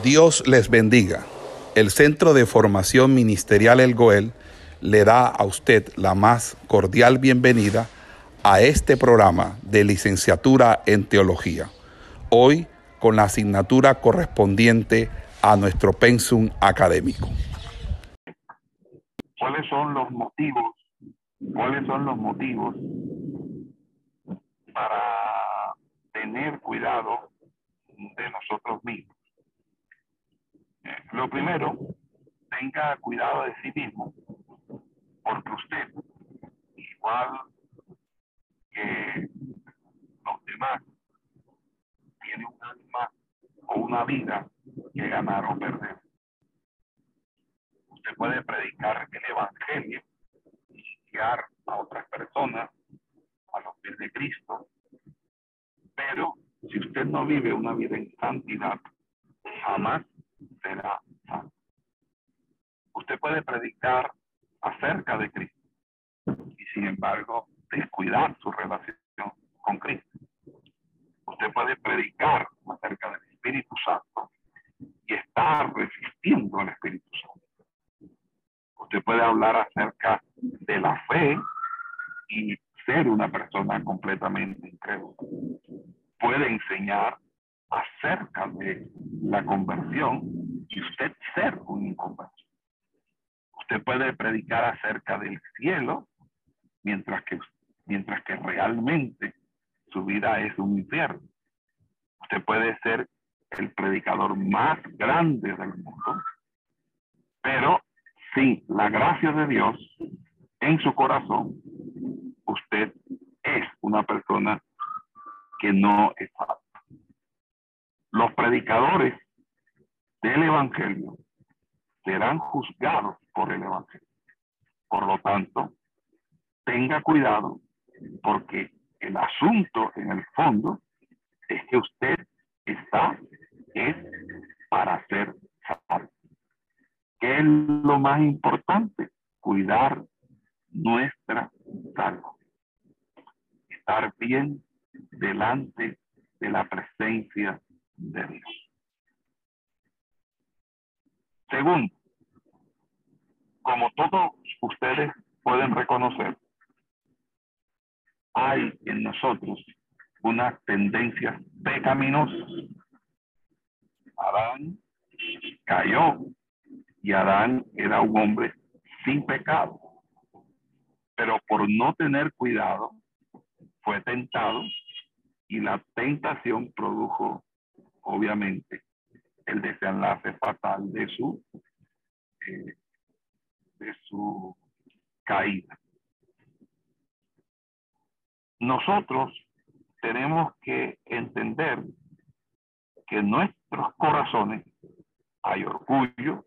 Dios les bendiga. El Centro de Formación Ministerial El Goel le da a usted la más cordial bienvenida a este programa de licenciatura en teología. Hoy con la asignatura correspondiente a nuestro pensum académico. ¿Cuáles son los motivos? ¿Cuáles son los motivos para tener cuidado de nosotros mismos? Lo primero, tenga cuidado de sí mismo, porque usted, igual que los demás, tiene un alma o una vida que ganar o perder. Usted puede predicar el Evangelio y guiar a otras personas a los pies de Cristo, pero si usted no vive una vida en santidad, jamás Usted puede predicar acerca de Cristo y sin embargo descuidar su relación con Cristo. Usted puede predicar acerca del Espíritu Santo y estar resistiendo al Espíritu Santo. Usted puede hablar acerca de la fe y ser una persona completamente incrédula. Puede enseñar acerca de la conversión y usted ser un inconverso. Usted puede predicar acerca del cielo mientras que, mientras que realmente su vida es un infierno. Usted puede ser el predicador más grande del mundo, pero sin la gracia de Dios en su corazón, usted es una persona que no es salva. Los predicadores del Evangelio serán juzgados por el Evangelio. Por lo tanto, tenga cuidado porque el asunto en el fondo es que usted está es para ser salvo. ¿Qué es lo más importante? Cuidar nuestra salud. Estar bien delante de la presencia de Dios. Segundo, como todos ustedes pueden reconocer, hay en nosotros unas tendencias pecaminosas. Adán cayó y Adán era un hombre sin pecado, pero por no tener cuidado fue tentado y la tentación produjo obviamente el desenlace fatal de su eh, de su caída. Nosotros tenemos que entender que en nuestros corazones hay orgullo,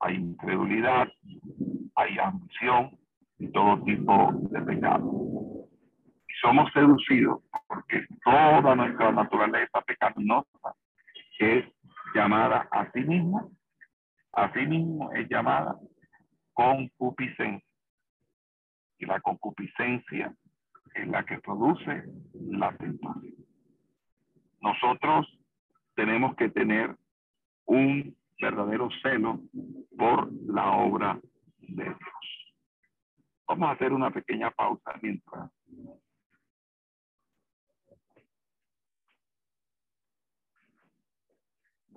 hay incredulidad, hay ambición y todo tipo de pecado. Y somos seducidos porque toda nuestra naturaleza pecaminosa es llamada a sí misma, a sí mismo es llamada concupiscencia. Y la concupiscencia es la que produce la tentación. Nosotros tenemos que tener un verdadero celo por la obra de Dios. Vamos a hacer una pequeña pausa mientras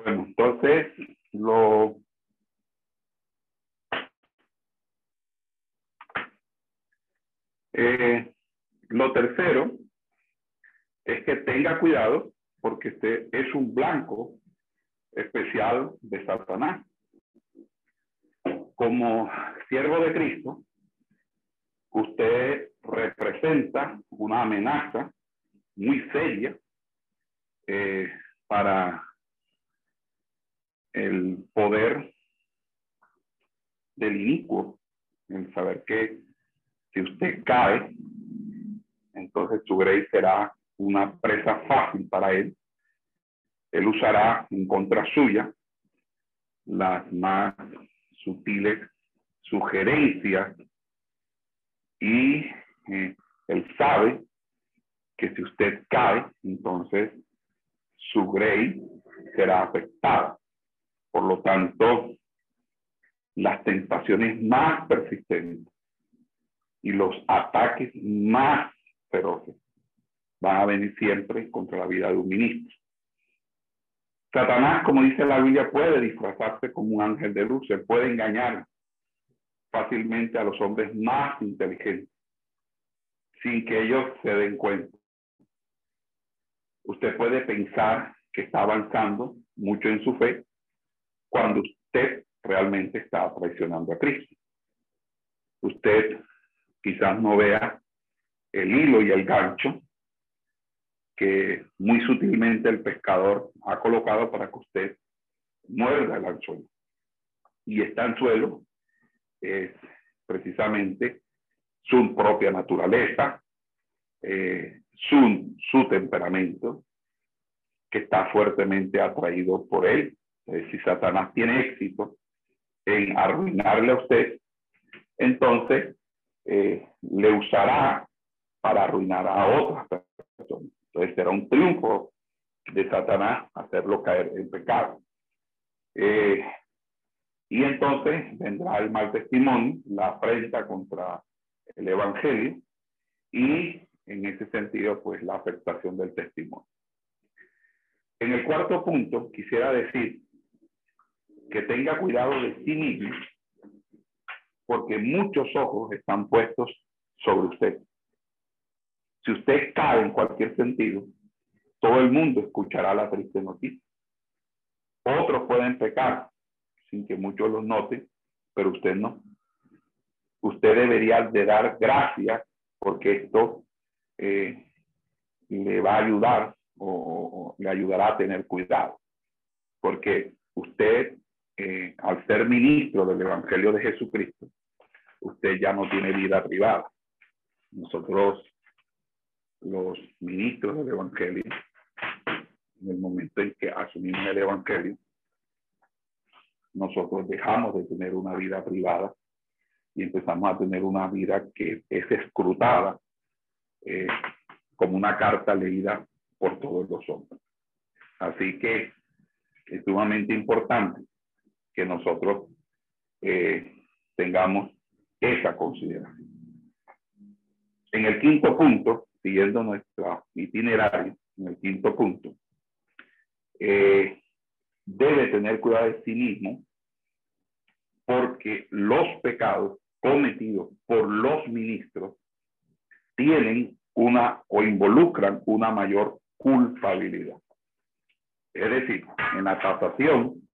Bueno, entonces lo eh, lo tercero es que tenga cuidado porque este es un blanco especial de Satanás. Como siervo de Cristo, usted representa una amenaza muy seria eh, para el poder del inicuo, en saber que si usted cae, entonces su grey será una presa fácil para él. Él usará en contra suya las más sutiles sugerencias y eh, él sabe que si usted cae, entonces su grey será afectada. Por lo tanto, las tentaciones más persistentes y los ataques más feroces van a venir siempre contra la vida de un ministro. Satanás, como dice la Biblia, puede disfrazarse como un ángel de luz, se puede engañar fácilmente a los hombres más inteligentes sin que ellos se den cuenta. Usted puede pensar que está avanzando mucho en su fe cuando usted realmente está traicionando a Cristo. Usted quizás no vea el hilo y el gancho que muy sutilmente el pescador ha colocado para que usted muerda el anzuelo. Y este anzuelo es precisamente su propia naturaleza, eh, su, su temperamento, que está fuertemente atraído por él. Si Satanás tiene éxito en arruinarle a usted, entonces eh, le usará para arruinar a otras personas. Entonces será un triunfo de Satanás hacerlo caer en pecado. Eh, y entonces vendrá el mal testimonio, la afrenta contra el Evangelio y en ese sentido, pues la afectación del testimonio. En el cuarto punto, quisiera decir que tenga cuidado de sí mismo, porque muchos ojos están puestos sobre usted. Si usted cae en cualquier sentido, todo el mundo escuchará la triste noticia. Otros pueden pecar sin que muchos los noten, pero usted no. Usted debería de dar gracias porque esto eh, le va a ayudar o, le ayudará a tener cuidado. Porque usted, al ser ministro del Evangelio de Jesucristo, usted ya no tiene vida privada. Nosotros, los ministros del Evangelio, en el momento en que asumimos el Evangelio, nosotros dejamos de tener una vida privada y empezamos a tener una vida que es escrutada eh, como una carta leída por todos los hombres. Así que es sumamente importante que nosotros eh, tengamos esa consideración. En el quinto punto, siguiendo nuestro itinerario, en el quinto punto, eh, debe tener cuidado de sí mismo porque los pecados cometidos por los ministros tienen una o involucran una mayor culpabilidad. Es decir, en la tasación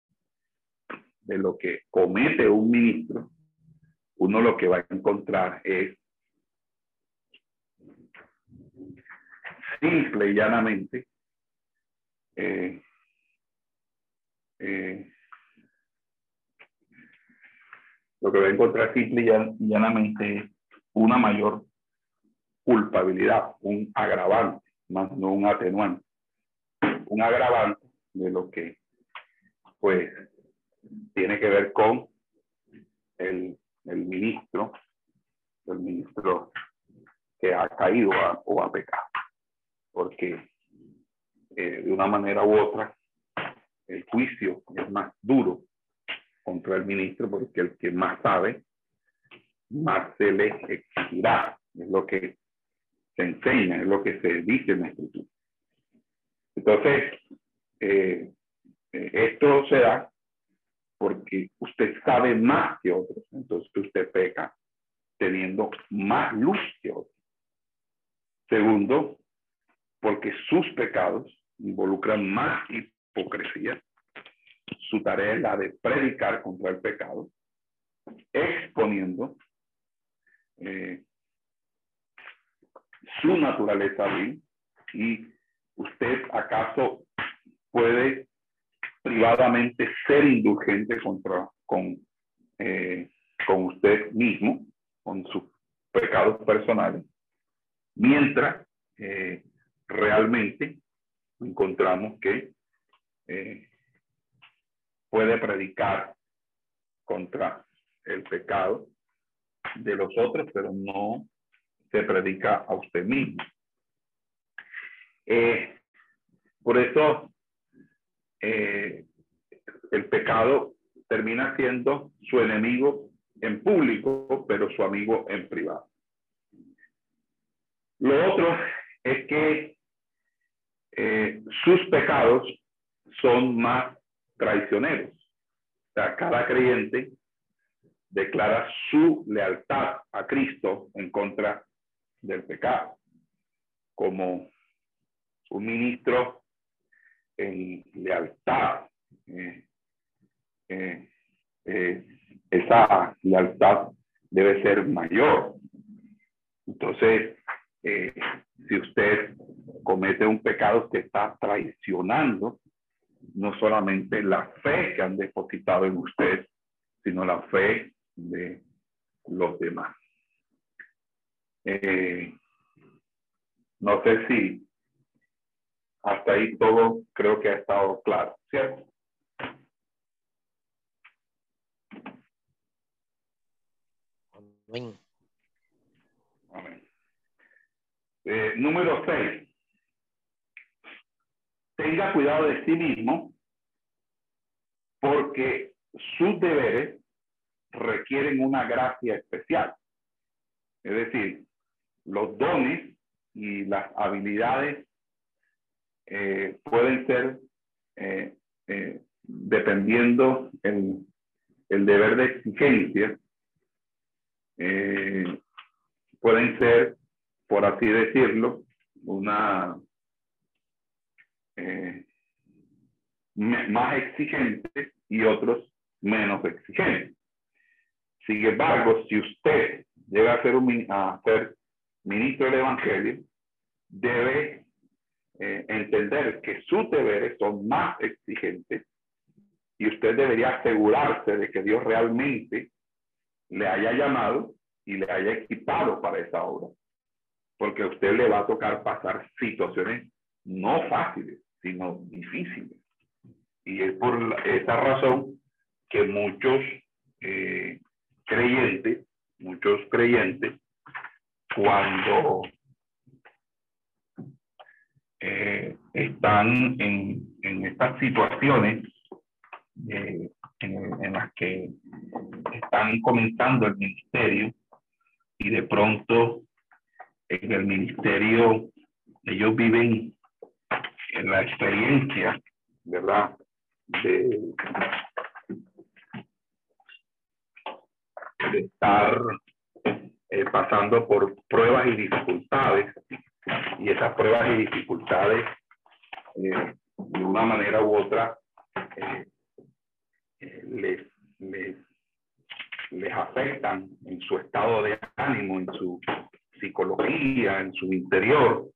de lo que comete un ministro, uno lo que va a encontrar es simple y llanamente eh, eh, lo que va a encontrar simple y llanamente una mayor culpabilidad, un agravante, más no un atenuante. Un agravante de lo que, pues, tiene que ver con el, el ministro, el ministro que ha caído o ha pecado. Porque eh, de una manera u otra, el juicio es más duro contra el ministro porque el que más sabe, más se le exigirá. Es lo que se enseña, es lo que se dice en la escritura. Entonces, eh, eh, esto se da porque usted sabe más que otros, entonces usted peca teniendo más luz que otros. Segundo, porque sus pecados involucran más hipocresía. Su tarea es la de predicar contra el pecado, exponiendo eh, su naturaleza vil y usted acaso puede privadamente ser indulgente contra, con, eh, con usted mismo, con sus pecados personales, mientras eh, realmente encontramos que eh, puede predicar contra el pecado de los otros, pero no se predica a usted mismo. Eh, por eso, eh, el pecado termina siendo su enemigo en público, pero su amigo en privado. Lo otro es que eh, sus pecados son más traicioneros. Cada creyente declara su lealtad a Cristo en contra del pecado. Como un ministro en lealtad. Eh, eh, eh, esa lealtad debe ser mayor. Entonces, si usted comete un pecado que está traicionando no solamente la fe que han depositado en usted, sino la fe de los demás. no sé si hasta ahí todo creo que ha estado claro, ¿cierto? Amén. Eh, número 6. Tenga cuidado de sí mismo porque sus deberes requieren una gracia especial. Es decir, los dones y las habilidades eh, pueden ser, eh, eh, dependiendo el, deber de exigencia, pueden ser, por así decirlo, una más exigente y otros menos exigentes. Sin embargo, si usted llega a ser, a ser ministro del Evangelio, debe eh, entender que sus deberes son más exigentes y usted debería asegurarse de que Dios realmente le haya llamado y le haya equipado para esa obra. Porque usted le va a tocar pasar situaciones no fáciles, sino difíciles. Y es por esa razón que muchos eh, creyentes, muchos creyentes, cuando eh, están en, en, estas situaciones eh, en, las que están comenzando el ministerio y de pronto en el ministerio ellos viven en la experiencia, ¿verdad? De, estar eh, pasando por pruebas y dificultades y esas pruebas y dificultades, eh, de una manera u otra, eh, eh, les, les, les afectan en su estado de ánimo, en su psicología, en su interior.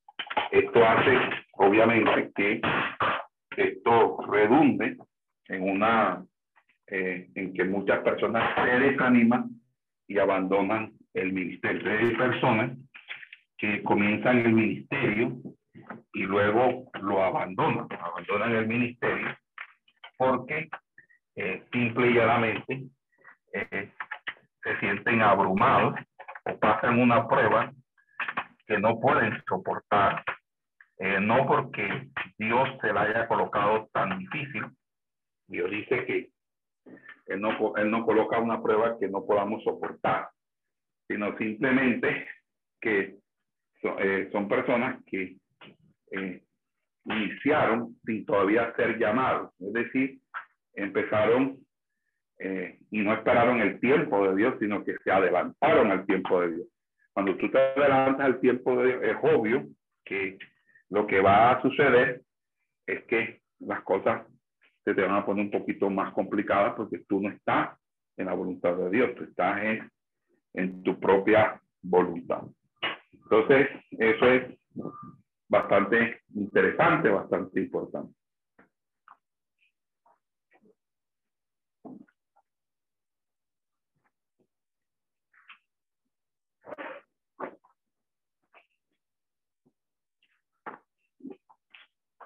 Esto hace, obviamente, que esto redunde en una en que muchas personas se desaniman y abandonan el ministerio. de personas que comienzan el ministerio y luego lo abandonan, abandonan el ministerio porque eh, simple y llanamente eh, se sienten abrumados o pasan una prueba que no pueden soportar, eh, no porque Dios se la haya colocado tan difícil. Dios dice que él no, él no coloca una prueba que no podamos soportar, sino simplemente que eh, son, personas que eh, iniciaron sin todavía ser llamados, es decir, empezaron eh, y no esperaron el tiempo de Dios, sino que se adelantaron al tiempo de Dios. Cuando tú te adelantas al tiempo de Dios, es obvio que lo que va a suceder es que las cosas se te van a poner un poquito más complicadas porque tú no estás en la voluntad de Dios, tú estás en, en tu propia voluntad. Entonces, eso es bastante interesante, bastante importante.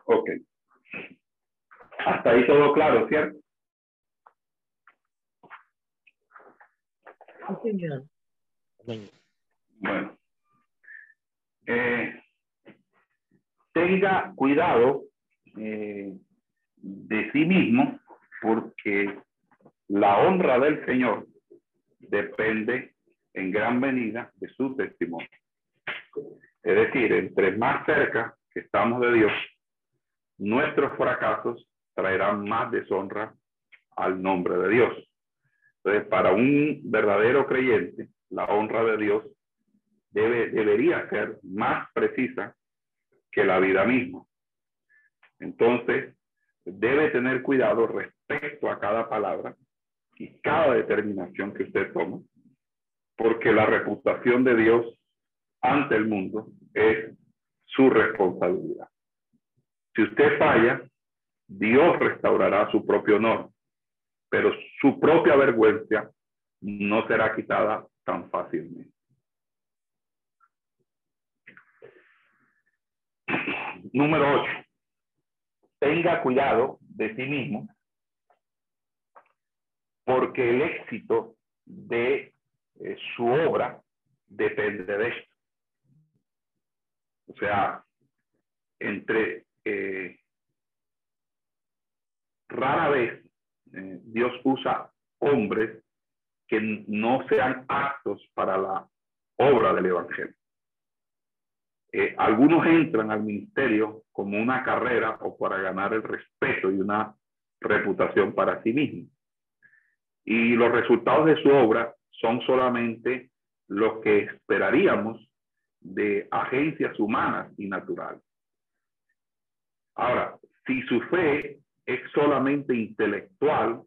Ok. Hasta ahí todo claro, ¿cierto? Bueno. Eh, tenga cuidado eh, de sí mismo porque la honra del Señor depende en gran medida de su testimonio. Es decir, entre más cerca que estamos de Dios, nuestros fracasos traerán más deshonra al nombre de Dios. Entonces, para un verdadero creyente, la honra de Dios debe, debería ser más precisa que la vida misma. Entonces, debe tener cuidado respecto a cada palabra y cada determinación que usted toma, porque la reputación de Dios ante el mundo es su responsabilidad. Si usted falla, Dios restaurará su propio honor, pero su propia vergüenza no será quitada tan fácilmente. Número 8. Tenga cuidado de sí mismo porque el éxito de eh, su obra depende de esto. O sea, entre eh, rara vez eh, Dios usa hombres que no sean aptos para la obra del Evangelio. Algunos entran al ministerio como una carrera o para ganar el respeto y una reputación para sí mismos y los resultados de su obra son solamente lo que esperaríamos de agencias humanas y naturales. Ahora, si su fe es solamente intelectual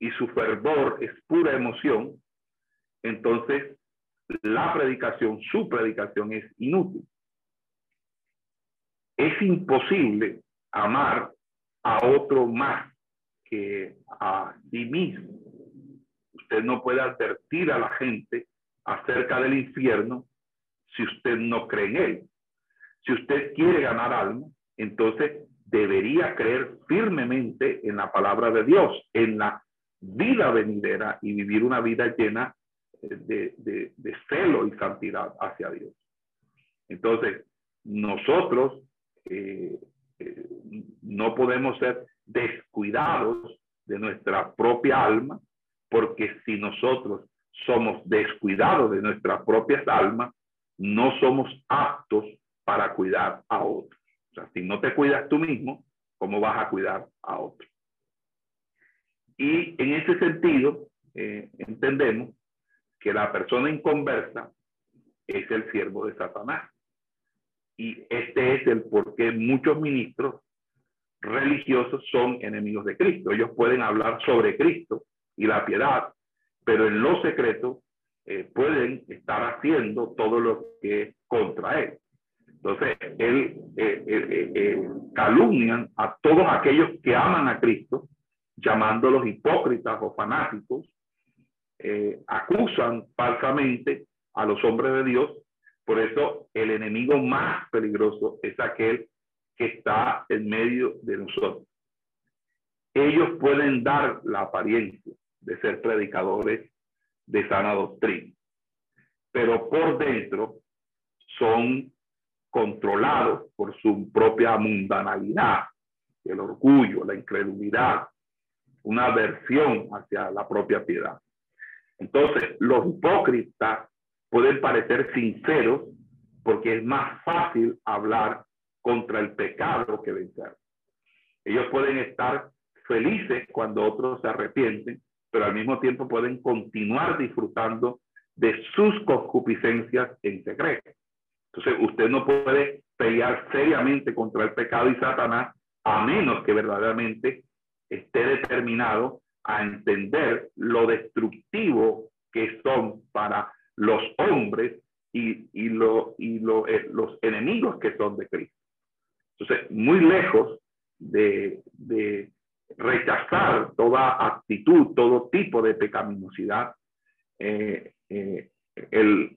y su fervor es pura emoción, entonces la predicación, su predicación es inútil. Es imposible amar a otro más que a sí mismo. Usted no puede advertir a la gente acerca del infierno si usted no cree en él. Si usted quiere ganar alma, entonces debería creer firmemente en la palabra de Dios, en la vida venidera y vivir una vida llena de, de celo y santidad hacia Dios. Entonces, nosotros eh, eh, no podemos ser descuidados de nuestra propia alma, porque si nosotros somos descuidados de nuestras propias almas, no somos aptos para cuidar a otros. O sea, si no te cuidas tú mismo, ¿cómo vas a cuidar a otros? Y en ese sentido, eh, entendemos que la persona inconversa es el siervo de Satanás. Y este es el por qué muchos ministros religiosos son enemigos de Cristo. Ellos pueden hablar sobre Cristo y la piedad, pero en lo secreto eh, pueden estar haciendo todo lo que contra él. Entonces, él eh, eh, calumnian a todos aquellos que aman a Cristo, llamándolos hipócritas o fanáticos, acusan falsamente a los hombres de Dios. Por eso, el enemigo más peligroso es aquel que está en medio de nosotros. Ellos pueden dar la apariencia de ser predicadores de sana doctrina, pero por dentro son controlados por su propia mundanalidad, el orgullo, la incredulidad, una aversión hacia la propia piedad. Entonces, los hipócritas pueden parecer sinceros porque es más fácil hablar contra el pecado que vencer. Ellos pueden estar felices cuando otros se arrepienten, pero al mismo tiempo pueden continuar disfrutando de sus concupiscencias en secreto. Entonces, usted no puede pelear seriamente contra el pecado y Satanás a menos que verdaderamente esté determinado a entender lo destructivo que son para los hombres y, y, lo, y lo, eh, los enemigos que son de Cristo. Entonces, muy lejos de, rechazar toda actitud, todo tipo de pecaminosidad, eh, eh, el,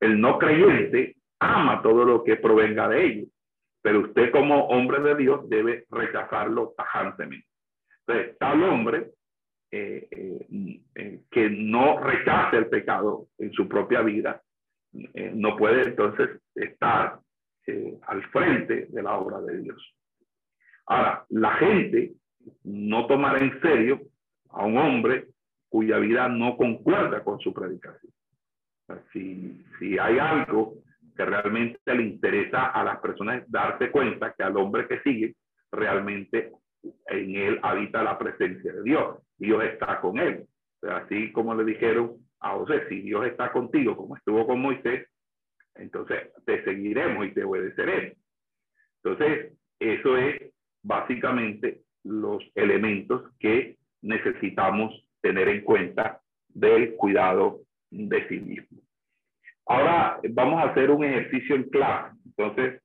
no creyente ama todo lo que provenga de ellos, pero usted como hombre de Dios debe rechazarlo tajantemente. Tal hombre eh, que no rechace el pecado en su propia vida, no puede entonces estar eh, al frente de la obra de Dios. Ahora, la gente no tomar en serio a un hombre cuya vida no concuerda con su predicación. si, si hay algo que realmente le interesa a las personas darse cuenta que al hombre que sigue realmente en él habita la presencia de Dios. Dios está con él. así como le dijeron a José, si Dios está contigo como estuvo con Moisés, entonces te seguiremos y te obedeceremos. Entonces, eso es básicamente los elementos que necesitamos tener en cuenta del cuidado de sí mismo. Ahora vamos a hacer un ejercicio en clase. Entonces,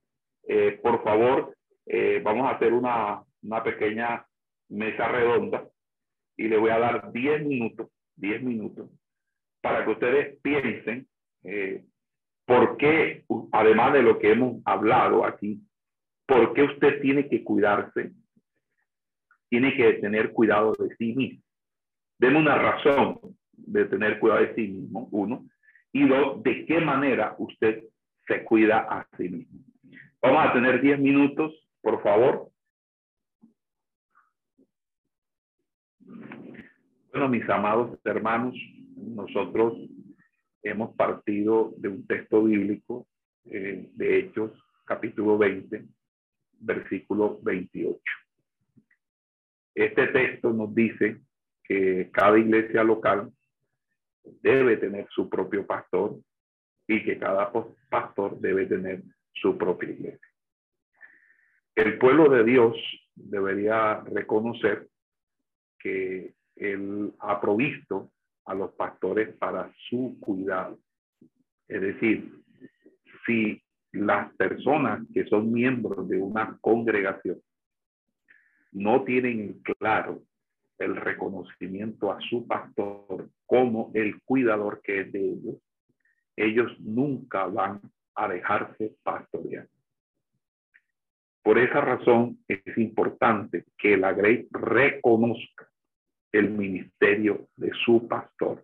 eh, por favor, eh, vamos a hacer una, una, pequeña mesa redonda y le voy a dar 10 minutos, 10 minutos, para que ustedes piensen eh, por qué, además de lo que hemos hablado aquí, por qué usted tiene que cuidarse, tiene que tener cuidado de sí mismo. Deme una razón de tener cuidado de sí mismo, uno, y dos, de qué manera usted se cuida a sí mismo. Vamos a tener 10 minutos, por favor. Bueno, mis amados hermanos, nosotros hemos partido de un texto bíblico eh, de Hechos, capítulo 20, versículo 28. Este texto nos dice que cada iglesia local debe tener su propio pastor y que cada pastor debe tener su propia iglesia. El pueblo de Dios debería reconocer que Él ha provisto a los pastores para su cuidado. Es decir, si las personas que son miembros de una congregación no tienen claro el reconocimiento a su pastor como el cuidador que es de ellos, ellos nunca van a dejarse pastorear. Por esa razón es importante que la Grey reconozca el ministerio de su pastor,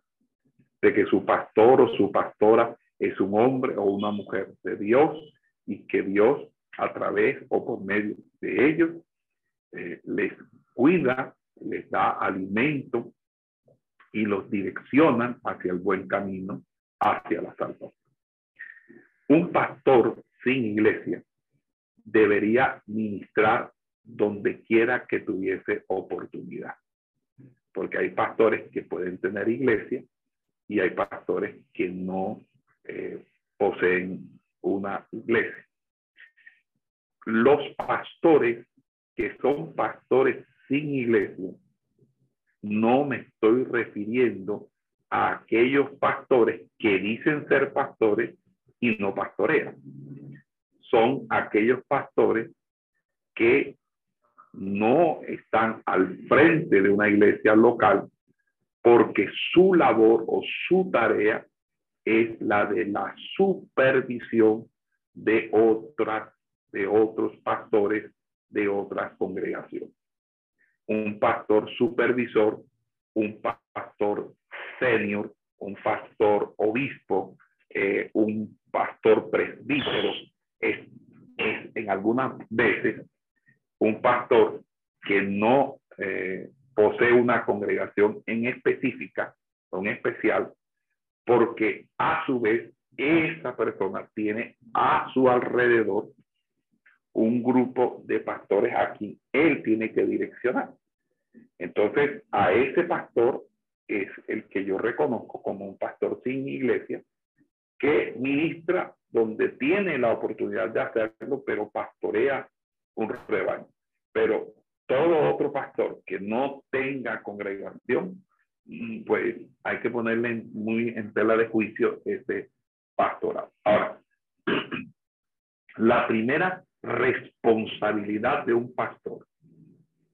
de que su pastor o su pastora es un hombre o una mujer de Dios y que Dios a través o por medio de ellos eh, les cuida, les da alimento y los direcciona hacia el buen camino, hacia la salvación. Un pastor sin iglesia debería ministrar donde quiera que tuviese oportunidad, porque hay pastores que pueden tener iglesia y hay pastores que no eh, poseen una iglesia. Los pastores que son pastores sin iglesia, no me estoy refiriendo a aquellos pastores que dicen ser pastores y no pastorean. Son aquellos pastores que no están al frente de una iglesia local porque su labor o su tarea es la de la supervisión de otras de otros pastores de otras congregaciones. Un pastor supervisor, un pastor senior, un pastor obispo, eh, un pastor presbítero, es, es, en algunas veces un pastor que no eh, posee una congregación en específica en especial, porque a su vez esa persona tiene a su alrededor un grupo de pastores aquí, él tiene que direccionar. Entonces, a ese pastor es el que yo reconozco como un pastor sin iglesia, que ministra donde tiene la oportunidad de hacerlo, pero pastorea un rebaño. Pero todo otro pastor que no tenga congregación, mm, pues hay que ponerle muy en tela de juicio ese pastorado. Ahora, la primera responsabilidad de un pastor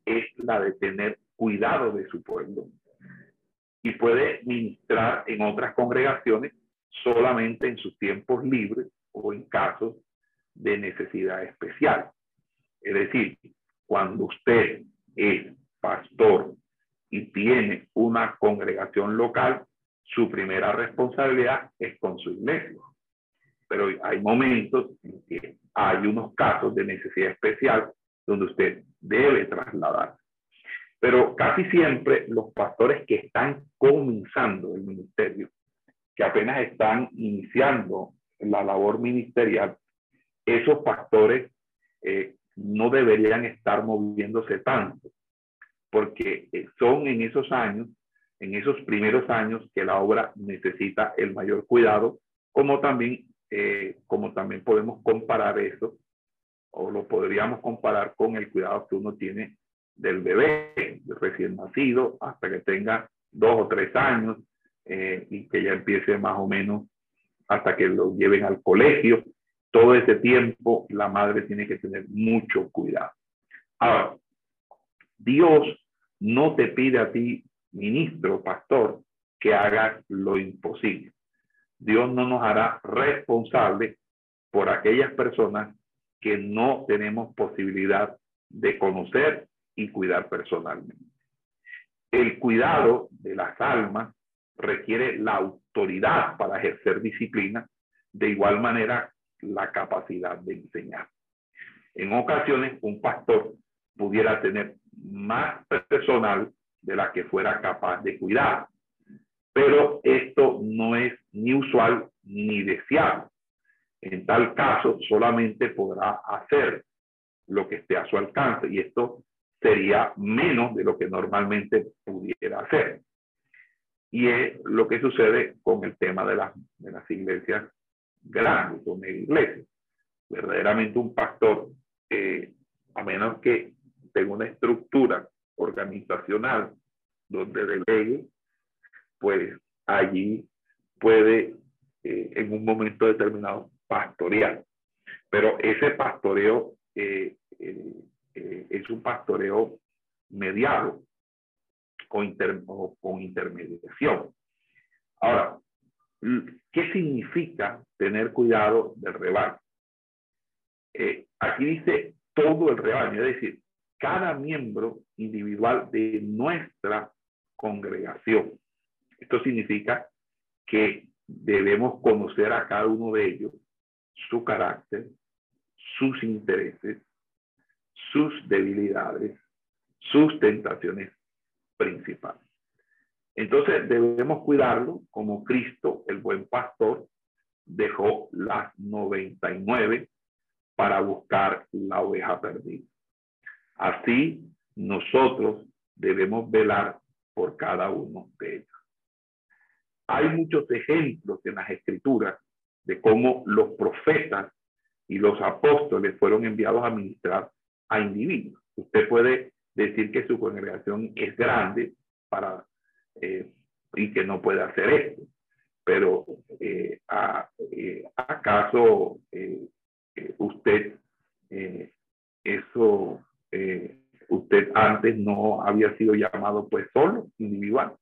es la de tener cuidado de su pueblo y puede ministrar en otras congregaciones solamente en sus tiempos libres o en casos de necesidad especial. Es decir, cuando usted es pastor y tiene una congregación local, su primera responsabilidad es con su iglesia. Pero hay momentos en que hay unos casos de necesidad especial donde usted debe trasladar. Pero casi siempre los pastores que están comenzando el ministerio, que apenas están iniciando la labor ministerial, esos pastores eh, no deberían estar moviéndose tanto, porque eh, son en esos años, en esos primeros años que la obra necesita el mayor cuidado, como también, eh, como también podemos comparar eso, o lo podríamos comparar con el cuidado que uno tiene del bebé recién nacido hasta que tenga dos o tres años eh, y que ya empiece más o menos hasta que lo lleven al colegio. Todo ese tiempo la madre tiene que tener mucho cuidado. Ahora, Dios no te pide a ti, ministro, pastor, que hagas lo imposible. Dios no nos hará responsable por aquellas personas que no tenemos posibilidad de conocer y cuidar personalmente. El cuidado de las almas requiere la autoridad para ejercer disciplina, de igual manera la capacidad de enseñar. En ocasiones, un pastor pudiera tener más personal de la que fuera capaz de cuidar, pero esto no es ni usual ni deseado. En tal caso, solamente podrá hacer lo que esté a su alcance y esto sería menos de lo que normalmente pudiera hacer. Y es lo que sucede con el tema de, las, de las iglesias grandes o mega iglesias. Verdaderamente un pastor, eh, a menos que tenga una estructura organizacional donde delegue, pues allí puede eh, en un momento determinado pastorear. Pero ese pastoreo eh, es un pastoreo mediado con, con intermediación. Ahora, ¿qué significa tener cuidado del rebaño? Eh, aquí dice todo el rebaño, es decir, cada miembro individual de nuestra congregación. Esto significa que debemos conocer a cada uno de ellos, su carácter, sus intereses, sus debilidades, sus tentaciones principales. Entonces debemos cuidarlo como Cristo, el buen pastor, dejó las 99 para buscar la oveja perdida. Así nosotros debemos velar por cada uno de ellos. Hay muchos ejemplos en las escrituras de cómo los profetas y los apóstoles fueron enviados a ministrar a individuos. Usted puede decir que su congregación es grande para, eh, y que no puede hacer esto, pero eh, eh, ¿acaso usted eso, usted antes no había sido llamado pues solo, individual?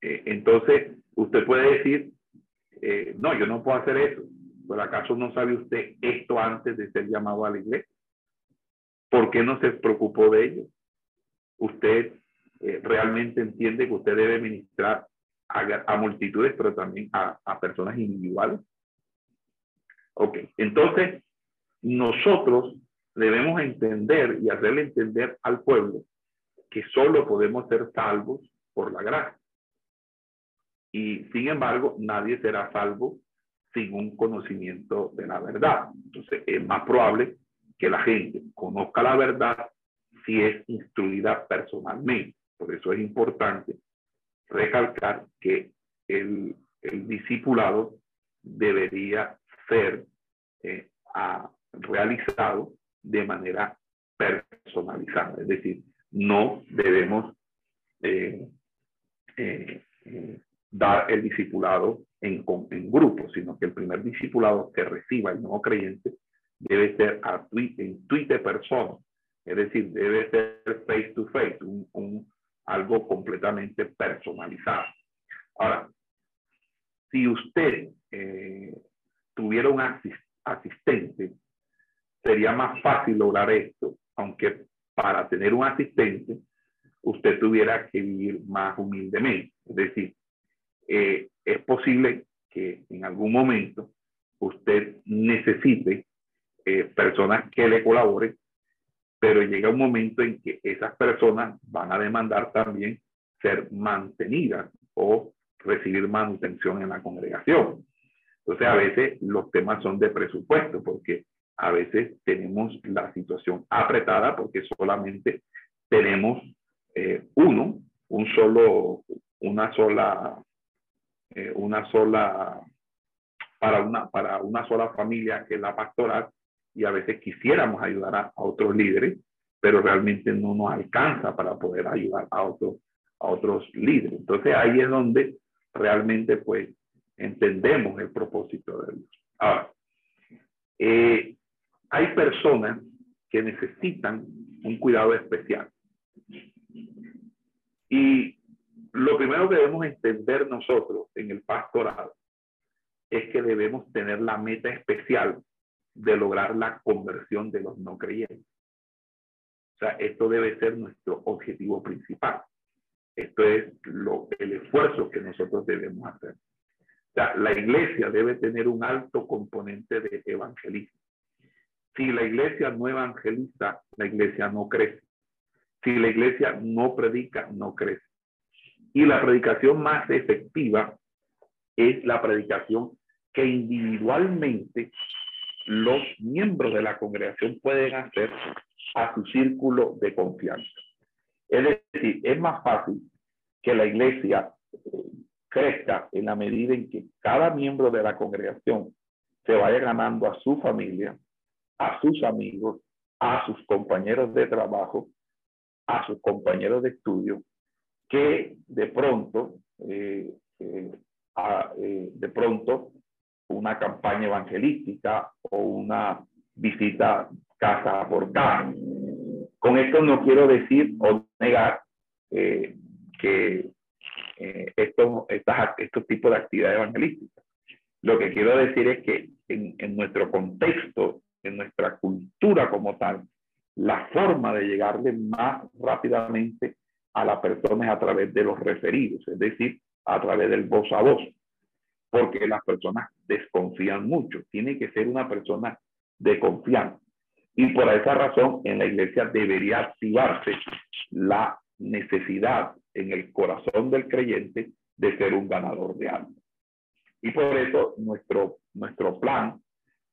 entonces, usted puede decir, no, yo no puedo hacer eso. ¿Por acaso no sabe usted esto antes de ser llamado a la iglesia? ¿Por qué no se preocupó de ello? Usted eh, realmente entiende que usted debe ministrar a, multitudes, pero también a, a personas individuales. Ok, entonces nosotros debemos entender y hacerle entender al pueblo que solo podemos ser salvos por la gracia. Y sin embargo, nadie será salvo sin un conocimiento de la verdad. Entonces, es más probable que la gente conozca la verdad si es instruida personalmente. Por eso es importante recalcar que el, discipulado debería ser eh, realizado de manera personalizada. Es decir, no debemos eh, eh, dar el discipulado en, en grupo, sino que el primer discipulado que reciba el nuevo creyente debe ser a en Twitter persona, es decir, debe ser face to face, un, algo completamente personalizado. Ahora, si usted eh, tuviera un asistente, sería más fácil lograr esto, aunque para tener un asistente, usted tuviera que vivir más humildemente. Es decir, eh, es posible que en algún momento usted necesite eh, personas que le colaboren, pero llega un momento en que esas personas van a demandar también ser mantenidas o recibir manutención en la congregación. Entonces, a veces los temas son de presupuesto, porque a veces tenemos la situación apretada porque solamente tenemos eh, uno, un solo, una sola, eh, una sola, para una, para una sola familia que es la pastoral, y a veces quisiéramos ayudar a, otros líderes, pero realmente no nos alcanza para poder ayudar a otros, a otros líderes. Entonces ahí es donde realmente pues entendemos el propósito de Dios. Ahora, eh, hay personas que necesitan un cuidado especial. Y lo primero que debemos entender nosotros en el pastorado es que debemos tener la meta especial de lograr la conversión de los no creyentes. O sea, esto debe ser nuestro objetivo principal. Esto es lo, el esfuerzo que nosotros debemos hacer. O sea, la iglesia debe tener un alto componente de evangelismo. Si la iglesia no evangeliza, la iglesia no crece. Si la iglesia no predica, no crece. Y la predicación más efectiva es la predicación que individualmente los miembros de la congregación pueden hacer a su círculo de confianza. Es decir, es más fácil que la iglesia eh, crezca en la medida en que cada miembro de la congregación se vaya ganando a su familia, a sus amigos, a sus compañeros de trabajo, a sus compañeros de estudio, que de pronto, eh, eh, de pronto una campaña evangelística o una visita casa por casa. Con esto no quiero decir o negar eh, que eh, estos, estos tipos de actividades evangelísticas. Lo que quiero decir es que en, en nuestro contexto, en nuestra cultura como tal, la forma de llegarle más rápidamente a las personas a través de los referidos, es decir, a través del voz a voz porque las personas desconfían mucho. Tiene que ser una persona de confianza. Y por esa razón en la iglesia debería activarse la necesidad en el corazón del creyente de ser un ganador de alma. Y por eso nuestro, nuestro plan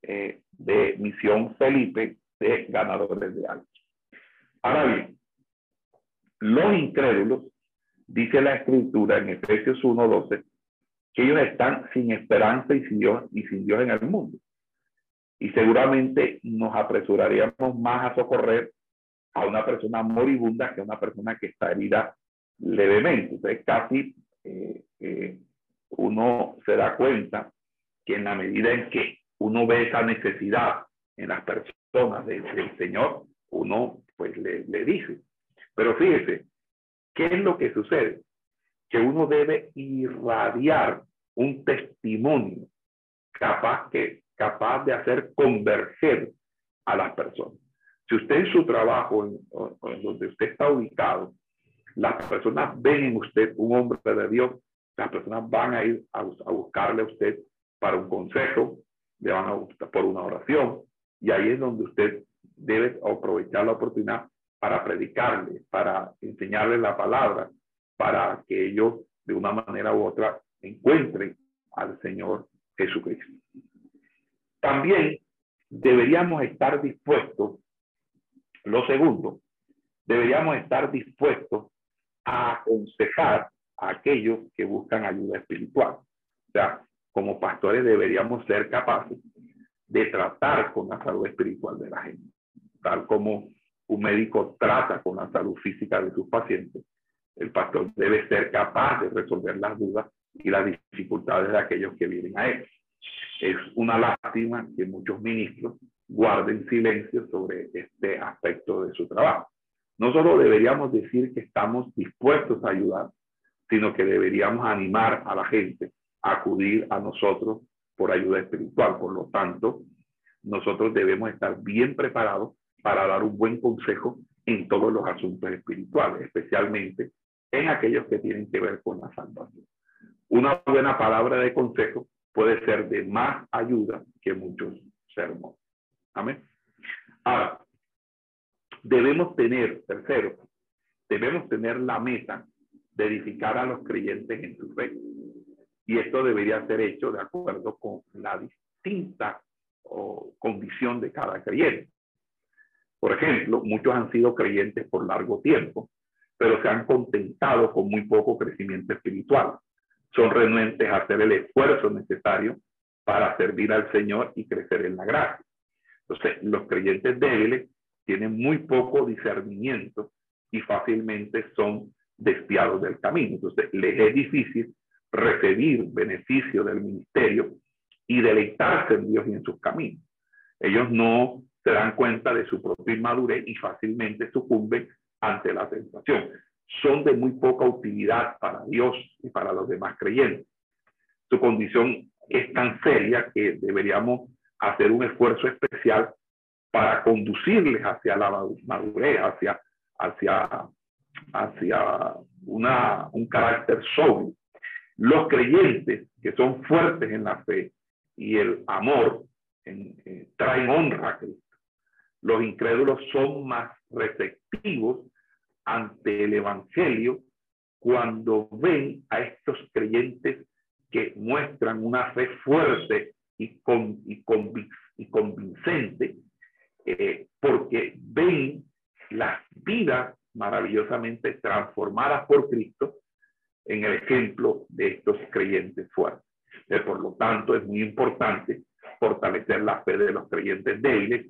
eh, de misión Felipe de ganadores de alma. Ahora bien, los incrédulos, dice la escritura en Efesios 1.12, que ellos están sin esperanza y sin Dios, y sin Dios en el mundo. Y seguramente nos apresuraríamos más a socorrer a una persona moribunda que a una persona que está herida levemente. Entonces, casi eh, eh, uno se da cuenta que en la medida en que uno ve esa necesidad en las personas del Señor, uno pues le, le dice. Pero fíjese, ¿qué es lo que sucede? Que uno debe irradiar un testimonio capaz, que, capaz de hacer converger a las personas. Si usted en su trabajo, en, donde usted está ubicado, las personas ven en usted un hombre de Dios, las personas van a ir a, buscarle a usted para un consejo, le van a buscar por una oración, y ahí es donde usted debe aprovechar la oportunidad para predicarle, para enseñarle la palabra, para que ellos de una manera u otra encuentren al Señor Jesucristo. También deberíamos estar dispuestos, lo segundo, deberíamos estar dispuestos a aconsejar a aquellos que buscan ayuda espiritual. O sea, como pastores deberíamos ser capaces de tratar con la salud espiritual de la gente, tal como un médico trata con la salud física de sus pacientes el pastor debe ser capaz de resolver las dudas y las dificultades de aquellos que vienen a él. Es una lástima que muchos ministros guarden silencio sobre este aspecto de su trabajo. No solo deberíamos decir que estamos dispuestos a ayudar, sino que deberíamos animar a la gente a acudir a nosotros por ayuda espiritual. Por lo tanto, nosotros debemos estar bien preparados para dar un buen consejo en todos los asuntos espirituales, especialmente en aquellos que tienen que ver con la salvación. Una buena palabra de consejo puede ser de más ayuda que muchos sermones. Amén. Ahora, Debemos tener, tercero, debemos tener la meta de edificar a los creyentes en su fe. Y esto debería ser hecho de acuerdo con la distinta o condición de cada creyente. Por ejemplo, muchos han sido creyentes por largo tiempo, pero se han contentado con muy poco crecimiento espiritual. Son renuentes a hacer el esfuerzo necesario para servir al Señor y crecer en la gracia. Entonces, los creyentes débiles tienen muy poco discernimiento y fácilmente son desviados del camino. Entonces, les es difícil recibir beneficio del ministerio y deleitarse en Dios y en sus caminos. Ellos no se dan cuenta de su propia inmadurez y fácilmente sucumben ante la tentación. Son de muy poca utilidad para Dios y para los demás creyentes. Su condición es tan seria que deberíamos hacer un esfuerzo especial para conducirles hacia la madurez, hacia, hacia, hacia una, un carácter sobrio. Los creyentes que son fuertes en la fe y el amor eh, traen honra. Los incrédulos son más receptivos ante el Evangelio cuando ven a estos creyentes que muestran una fe fuerte y, con, y, convincente, eh, porque ven las vidas maravillosamente transformadas por Cristo en el ejemplo de estos creyentes fuertes. Eh, por lo tanto, es muy importante fortalecer la fe de los creyentes débiles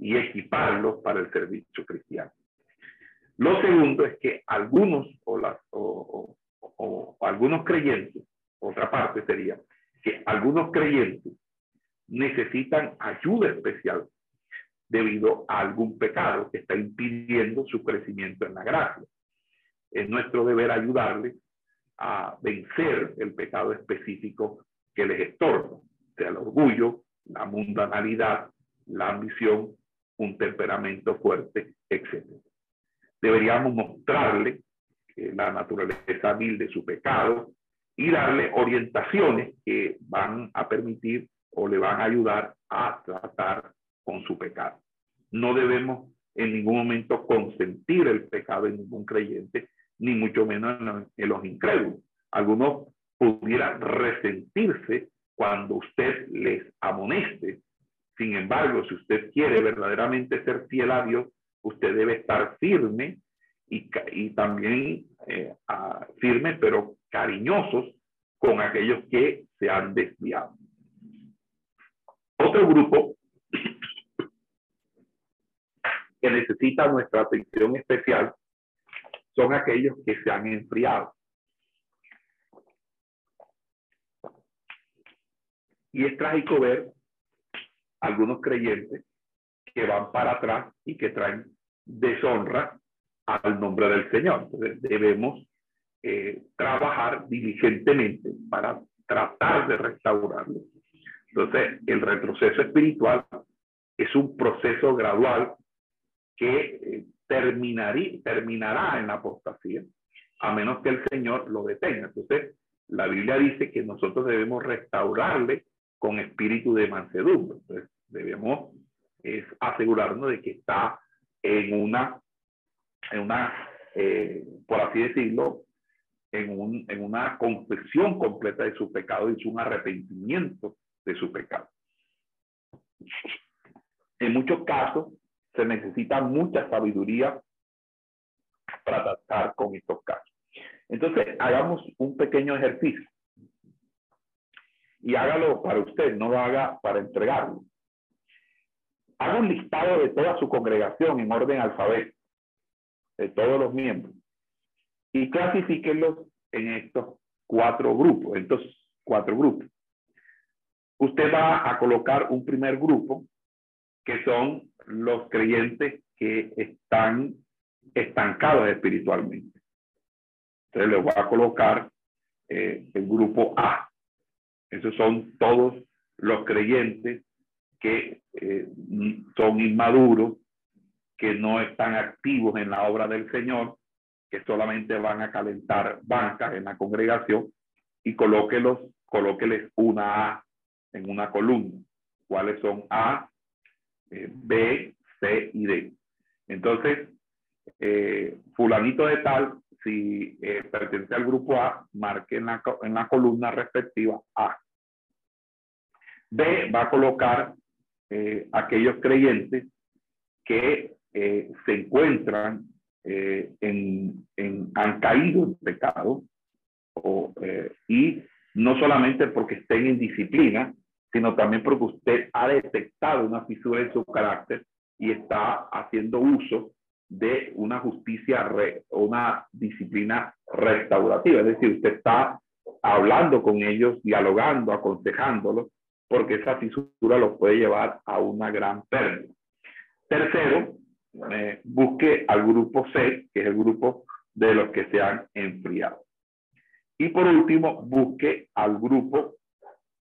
y equiparlos para el servicio cristiano. Lo segundo es que algunos o, las, o, o, algunos creyentes, otra parte sería que algunos creyentes necesitan ayuda especial debido a algún pecado que está impidiendo su crecimiento en la gracia. Es nuestro deber ayudarles a vencer el pecado específico que les estorba, sea el orgullo, la mundanalidad, la ambición un temperamento fuerte, etc. Deberíamos mostrarle la naturaleza vil de su pecado y darle orientaciones que van a permitir o le van a ayudar a tratar con su pecado. No debemos en ningún momento consentir el pecado en ningún creyente, ni mucho menos en los incrédulos. Algunos pudieran resentirse cuando usted les amoneste sin embargo, si usted quiere verdaderamente ser fiel a Dios, usted debe estar firme y, también eh, firme, pero cariñosos con aquellos que se han desviado. Otro grupo que necesita nuestra atención especial son aquellos que se han enfriado. Y es trágico ver algunos creyentes que van para atrás y que traen deshonra al nombre del Señor. Entonces debemos eh, trabajar diligentemente para tratar de restaurarlo. Entonces, el retroceso espiritual es un proceso gradual que eh, terminará en la apostasía, a menos que el Señor lo detenga. Entonces, la Biblia dice que nosotros debemos restaurarle con espíritu de mansedumbre. Debemos es asegurarnos de que está en una, en una eh, por así decirlo, en, un, en una confesión completa de su pecado y un arrepentimiento de su pecado. En muchos casos se necesita mucha sabiduría para tratar con estos casos. Entonces, hagamos un pequeño ejercicio y hágalo para usted, no lo haga para entregarlo. Haga un listado de toda su congregación en orden alfabético, de todos los miembros, y clasifíquenlos en estos cuatro grupos, estos cuatro grupos. Usted va a colocar un primer grupo, que son los creyentes que están estancados espiritualmente. Entonces le voy a colocar eh, el grupo A. Esos son todos los creyentes que eh, son inmaduros, que no están activos en la obra del Señor, que solamente van a calentar bancas en la congregación y colóquelos, colóqueles una A en una columna. ¿Cuáles son A, eh, B, C y D? Entonces, eh, fulanito de tal, si eh, pertenece al grupo A, marque en la, columna respectiva A. B va a colocar eh, aquellos creyentes que se encuentran en, en, han caído en pecado y no solamente porque estén en disciplina, sino también porque usted ha detectado una fisura en su carácter y está haciendo uso de una justicia, una disciplina restaurativa. Es decir, usted está hablando con ellos, dialogando, aconsejándolos, porque esa fisura los puede llevar a una gran pérdida. Tercero, eh, busque al grupo C, que es el grupo de los que se han enfriado. Y por último, busque al grupo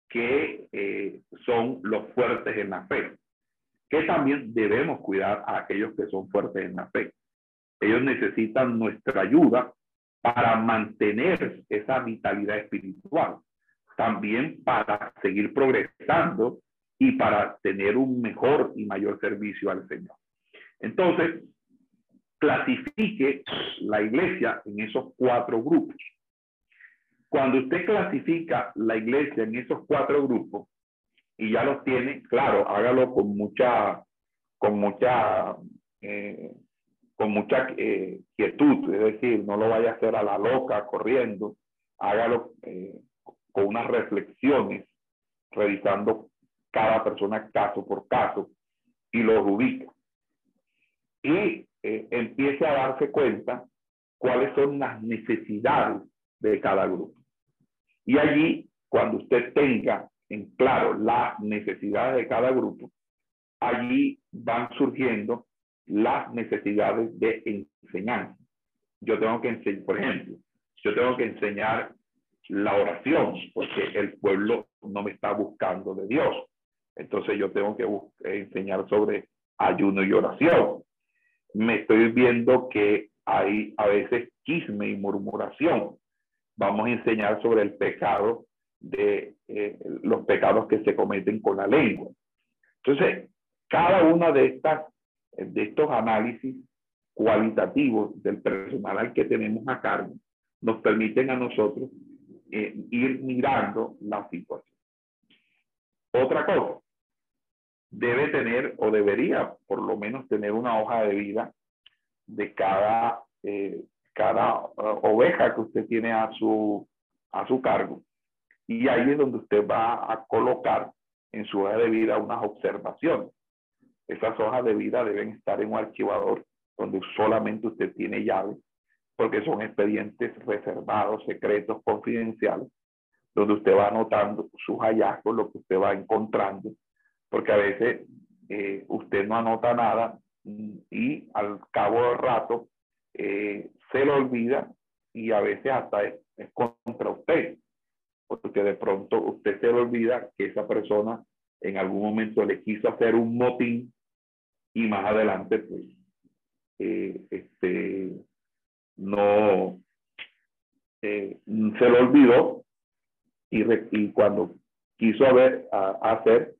que eh, son los fuertes en la fe, que también debemos cuidar a aquellos que son fuertes en la fe. Ellos necesitan nuestra ayuda para mantener esa vitalidad espiritual, también para seguir progresando y para tener un mejor y mayor servicio al Señor. Entonces, clasifique la iglesia en esos cuatro grupos. Cuando usted clasifica la iglesia en esos cuatro grupos y ya los tiene, claro, hágalo con mucha, con mucha, eh, con mucha eh, quietud, es decir, no lo vaya a hacer a la loca corriendo, hágalo eh, con unas reflexiones, revisando cada persona caso por caso y los ubica. Y empiece a darse cuenta cuáles son las necesidades de cada grupo. Y allí, cuando usted tenga en claro las necesidades de cada grupo, allí van surgiendo las necesidades de enseñanza. Yo tengo que enseñar, por ejemplo, yo tengo que enseñar la oración, porque el pueblo no me está buscando de Dios. Entonces yo tengo que enseñar sobre ayuno y oración. Me estoy viendo que hay a veces quisme y murmuración vamos a enseñar sobre el pecado de eh, los pecados que se cometen con la lengua. Entonces, cada una de estas de estos análisis cualitativos del personal al que tenemos a cargo nos permiten a nosotros eh, ir mirando la situación. Otra cosa, debe tener o debería por lo menos tener una hoja de vida de cada eh, cada oveja que usted tiene a su, a su cargo. Y ahí es donde usted va a colocar en su hoja de vida unas observaciones. Esas hojas de vida deben estar en un archivador donde solamente usted tiene llave, porque son expedientes reservados, secretos, confidenciales, donde usted va anotando sus hallazgos, lo que usted va encontrando, porque a veces eh, usted no anota nada y al cabo del rato eh, se lo olvida y a veces hasta es, contra usted, porque de pronto usted se le olvida que esa persona en algún momento le quiso hacer un motín y más adelante pues eh, este no eh, se lo olvidó y, cuando quiso hacer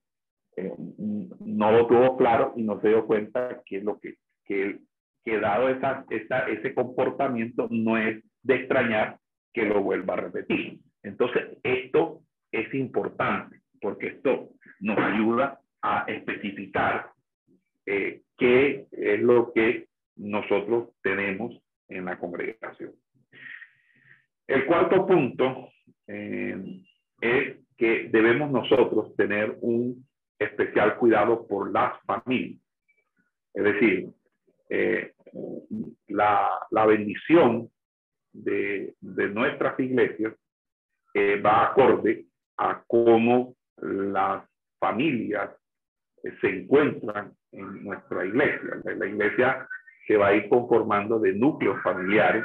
no lo tuvo claro y no se dio cuenta qué es lo que, que que dado esa, ese comportamiento no es de extrañar que lo vuelva a repetir. Entonces, esto es importante porque esto nos ayuda a especificar eh, qué es lo que nosotros tenemos en la congregación. El cuarto punto eh, es que debemos nosotros tener un especial cuidado por las familias. Es decir, eh, la, bendición de nuestras iglesias va acorde a cómo las familias se encuentran en nuestra iglesia. La, iglesia se va a ir conformando de núcleos familiares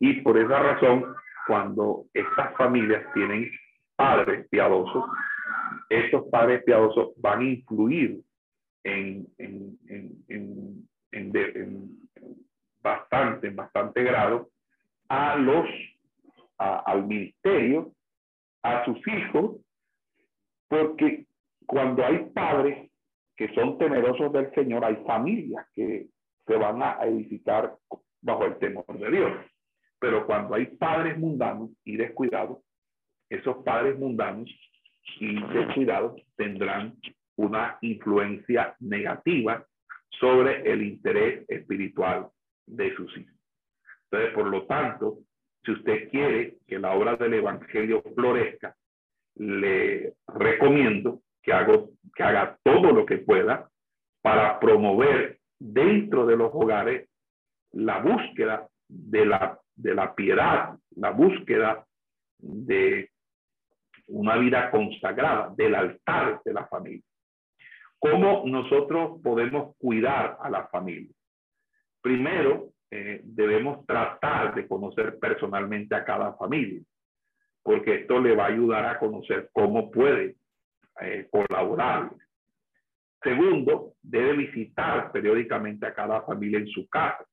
y por esa razón, cuando estas familias tienen padres piadosos, estos padres piadosos van a influir en, en, bastante, en bastante grado a los, al ministerio, a sus hijos, porque cuando hay padres que son temerosos del Señor, hay familias que se van a edificar bajo el temor de Dios. Pero cuando hay padres mundanos y descuidados, esos padres mundanos y descuidados tendrán una influencia negativa sobre el interés espiritual de sus hijos. Entonces, por lo tanto, si usted quiere que la obra del Evangelio florezca, le recomiendo que, hago, que haga todo lo que pueda para promover dentro de los hogares la búsqueda de la, de la piedad, la búsqueda de una vida consagrada, del altar de la familia. ¿Cómo nosotros podemos cuidar a la familia? Primero, eh, debemos tratar de conocer personalmente a cada familia, porque esto le va a ayudar a conocer cómo puede eh, colaborar. Segundo, debe visitar periódicamente a cada familia en su casa,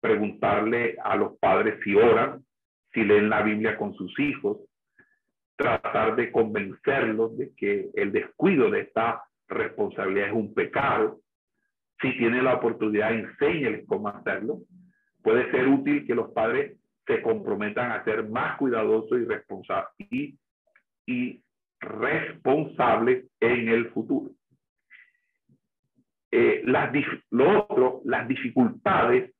preguntarle a los padres si oran, si leen la Biblia con sus hijos, tratar de convencerlos de que el descuido de esta responsabilidad es un pecado. Si tiene la oportunidad, enséñeles cómo hacerlo. Puede ser útil que los padres se comprometan a ser más cuidadosos y responsables y, y responsables en el futuro. Eh, las, lo otro, las dificultades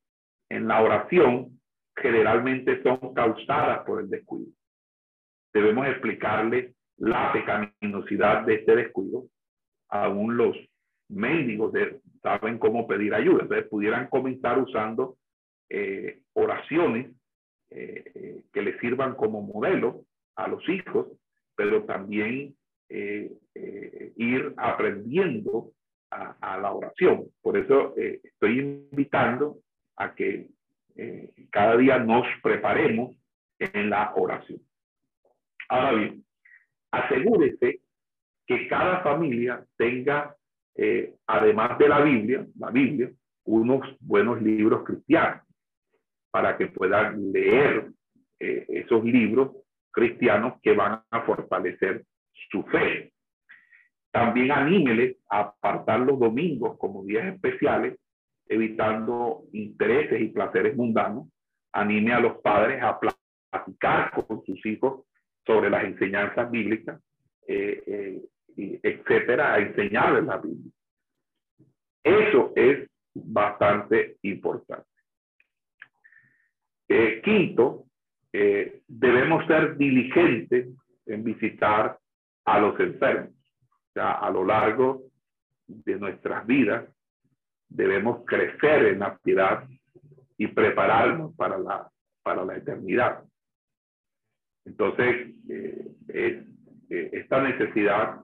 en la oración generalmente son causadas por el descuido debemos explicarle la pecaminosidad de este descuido. Aún los médicos saben cómo pedir ayuda. Entonces pudieran comenzar usando eh, oraciones eh, eh, que le sirvan como modelo a los hijos, pero también ir aprendiendo a, la oración. Por eso estoy invitando a que cada día nos preparemos en la oración. Ahora bien, asegúrese que cada familia tenga, eh, además de la Biblia, la Biblia, unos buenos libros cristianos para que puedan leer eh, esos libros cristianos que van a fortalecer su fe. También anímeles a apartar los domingos como días especiales, evitando intereses y placeres mundanos. Anime a los padres a platicar con sus hijos sobre las enseñanzas bíblicas, eh, etcétera, a enseñarles la Biblia. Eso es bastante importante. Eh, quinto, debemos ser diligentes en visitar a los enfermos. O sea, a lo largo de nuestras vidas debemos crecer en la piedad y prepararnos para la, para la eternidad. Entonces, eh, eh, esta necesidad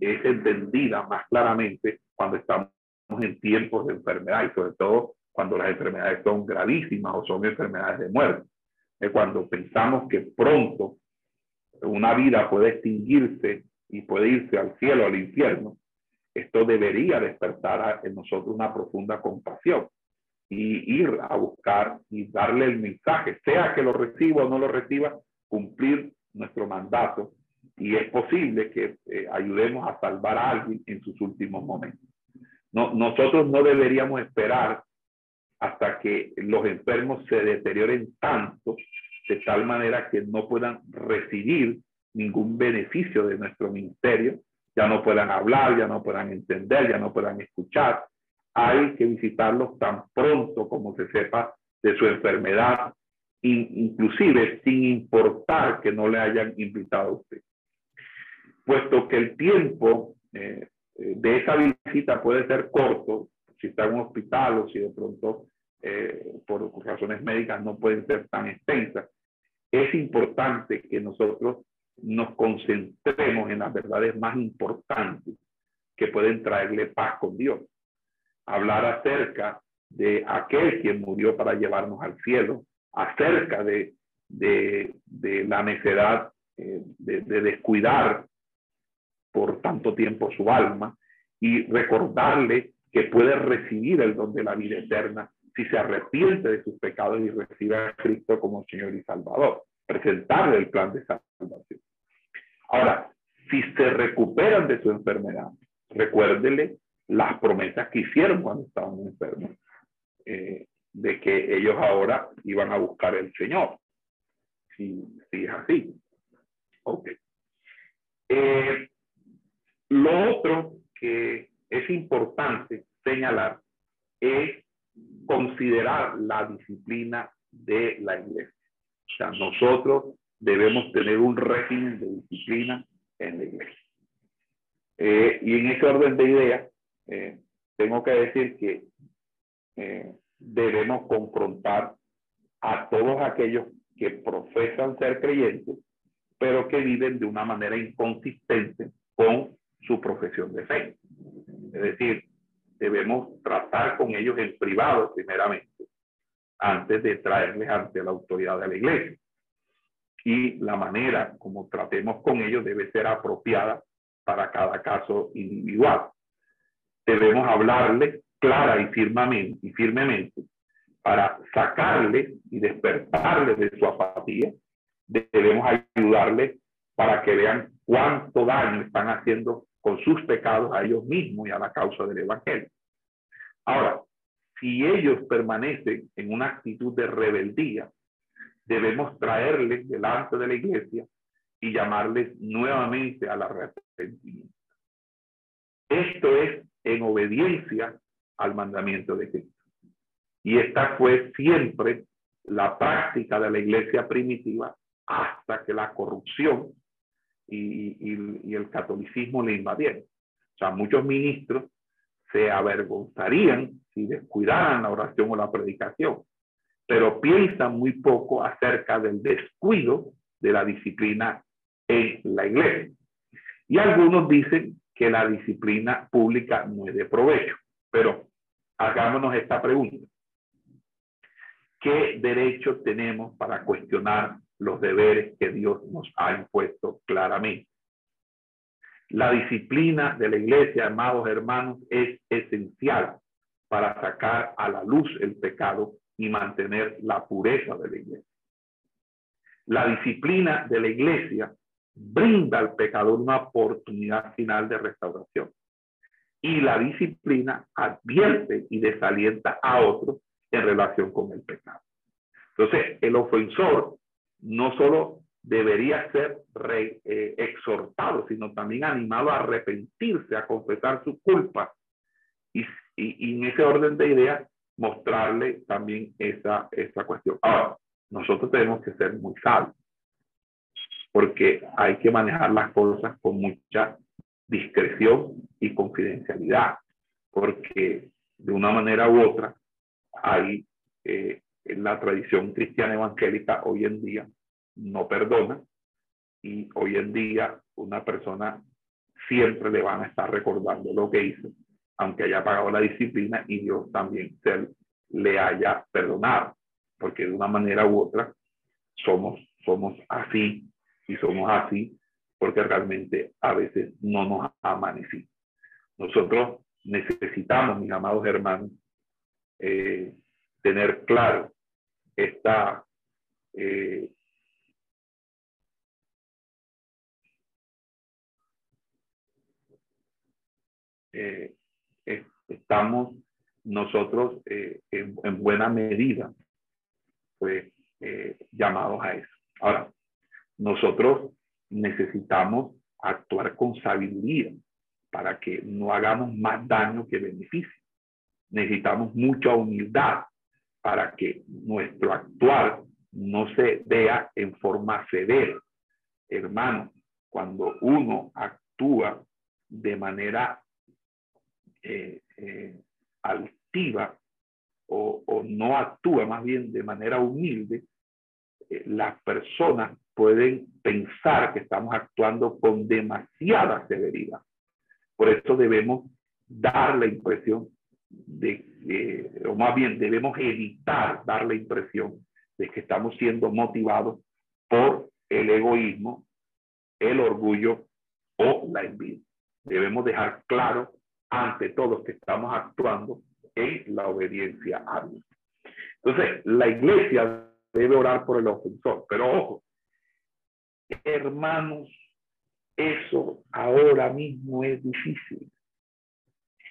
es entendida más claramente cuando estamos en tiempos de enfermedad y sobre todo cuando las enfermedades son gravísimas o son enfermedades de muerte. Es cuando pensamos que pronto una vida puede extinguirse y puede irse al cielo, al infierno, esto debería despertar en nosotros una profunda compasión y ir a buscar y darle el mensaje, sea que lo reciba o no lo reciba, cumplir nuestro mandato y es posible que eh, ayudemos a salvar a alguien en sus últimos momentos. No, nosotros no deberíamos esperar hasta que los enfermos se deterioren tanto de tal manera que no puedan recibir ningún beneficio de nuestro ministerio, ya no puedan hablar, ya no puedan entender, ya no puedan escuchar. Hay que visitarlos tan pronto como se sepa de su enfermedad inclusive sin importar que no le hayan invitado a usted. Puesto que el tiempo eh, eh, de esa visita puede ser corto, si está en un hospital o si de pronto eh, por razones médicas no pueden ser tan extensas, es importante que nosotros nos concentremos en las verdades más importantes que pueden traerle paz con Dios. Hablar acerca de aquel quien murió para llevarnos al cielo, acerca de, la necesidad eh, de, descuidar por tanto tiempo su alma y recordarle que puede recibir el don de la vida eterna si se arrepiente de sus pecados y recibe a Cristo como Señor y Salvador. Presentarle el plan de salvación. Ahora, si se recuperan de su enfermedad, recuérdele las promesas que hicieron cuando estaban enfermos eh, de que ellos ahora iban a buscar el Señor. Si, si es así. Ok. Eh, lo otro que es importante señalar es considerar la disciplina de la iglesia. O sea, nosotros debemos tener un régimen de disciplina en la iglesia. Eh, y en ese orden de ideas, eh, tengo que decir que eh, debemos confrontar a todos aquellos que profesan ser creyentes, pero que viven de una manera inconsistente con su profesión de fe. Es decir, debemos tratar con ellos en privado primeramente, antes de traerles ante la autoridad de la iglesia. Y la manera como tratemos con ellos debe ser apropiada para cada caso individual. Debemos hablarles clara y firmemente, y firmemente para sacarle y despertarle de su apatía. Debemos ayudarles para que vean cuánto daño están haciendo con sus pecados a ellos mismos y a la causa del Evangelio. Ahora, si ellos permanecen en una actitud de rebeldía, debemos traerles delante de la iglesia y llamarles nuevamente al arrepentimiento. Esto es en obediencia al mandamiento de Cristo. Y esta fue siempre la práctica de la iglesia primitiva hasta que la corrupción y, el catolicismo le invadieron. O sea, muchos ministros se avergonzarían si descuidaran la oración o la predicación, pero piensan muy poco acerca del descuido de la disciplina en la iglesia. Y algunos dicen que la disciplina pública no es de provecho, pero hagámonos esta pregunta. ¿Qué derecho tenemos para cuestionar los deberes que Dios nos ha impuesto claramente? La disciplina de la iglesia, amados hermanos, es esencial para sacar a la luz el pecado y mantener la pureza de la iglesia. La disciplina de la iglesia brinda al pecador una oportunidad final de restauración. Y la disciplina advierte y desalienta a otros en relación con el pecado. Entonces, el ofensor no solo debería ser eh, exhortado, sino también animado a arrepentirse, a confesar su culpa. Y, y, en ese orden de ideas, mostrarle también esa, esa cuestión. Ahora, nosotros tenemos que ser muy sabios porque hay que manejar las cosas con mucha discreción y confidencialidad, porque de una manera u otra hay eh, en la tradición cristiana evangélica hoy en día no perdona y hoy en día una persona siempre le van a estar recordando lo que hizo, aunque haya pagado la disciplina y Dios también le haya perdonado, porque de una manera u otra somos, somos así y somos así porque realmente a veces no nos amanecido. Nosotros necesitamos, mis amados hermanos, eh, tener claro esta eh, eh, estamos nosotros en, en, buena medida pues, llamados a eso. Ahora, nosotros necesitamos actuar con sabiduría para que no hagamos más daño que beneficio. Necesitamos mucha humildad para que nuestro actuar no se vea en forma severa. Hermano, cuando uno actúa de manera eh, eh, altiva o, o, no actúa más bien de manera humilde, eh, las personas pueden pensar que estamos actuando con demasiada severidad. Por eso debemos dar la impresión de, o más bien debemos evitar dar la impresión de que estamos siendo motivados por el egoísmo, el orgullo o la envidia. Debemos dejar claro ante todos que estamos actuando en la obediencia a Dios. Entonces, la iglesia debe orar por el ofensor, pero ojo, Hermanos, eso ahora mismo es difícil.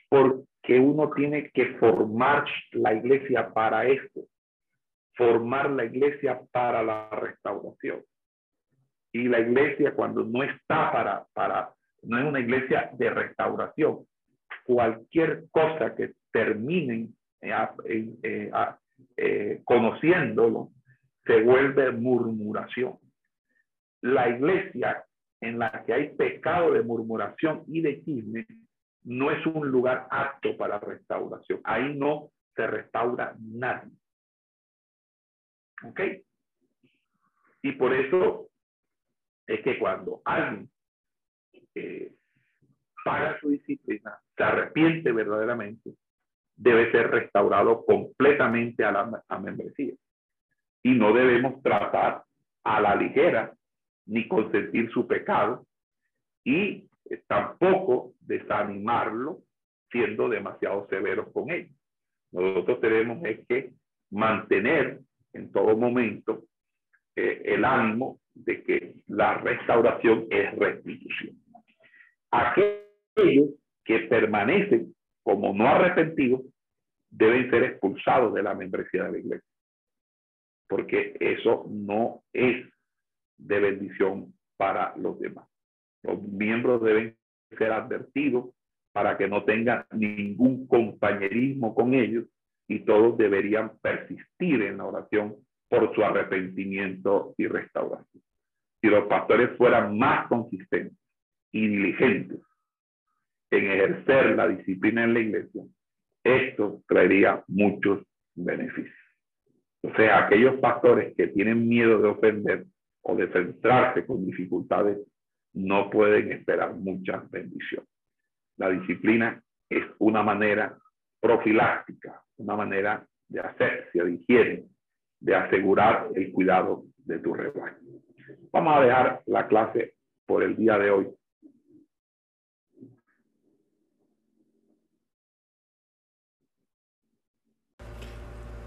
¿Por que uno tiene que formar la iglesia para esto, formar la iglesia para la restauración. Y la iglesia cuando no está para, para, no es una iglesia de restauración, cualquier cosa que terminen eh, eh, eh, conociéndolo se vuelve murmuración. La iglesia en la que hay pecado de murmuración y de chisme no es un lugar apto para restauración. Ahí no se restaura nadie. ¿Ok? Y por eso es que cuando alguien paga su disciplina, se arrepiente verdaderamente, debe ser restaurado completamente a la a membresía. Y no debemos tratar a la ligera ni consentir su pecado y tampoco desanimarlo siendo demasiado severos con él. Nosotros tenemos que mantener en todo momento eh, el ánimo de que la restauración es restitución. Aquellos que permanecen como no arrepentidos deben ser expulsados de la membresía de la iglesia, porque eso no es de bendición para los demás. Los miembros deben ser advertidos para que no tengan ningún compañerismo con ellos y todos deberían persistir en la oración por su arrepentimiento y restauración. Si los pastores fueran más consistentes y diligentes en ejercer la disciplina en la iglesia, esto traería muchos beneficios. O sea, aquellos pastores que tienen miedo de ofender o de centrarse con dificultades no pueden esperar mucha bendición. La disciplina es una manera profiláctica, una manera de asepsia, de higiene, de asegurar el cuidado de tu rebaño. Vamos a dejar la clase por el día de hoy.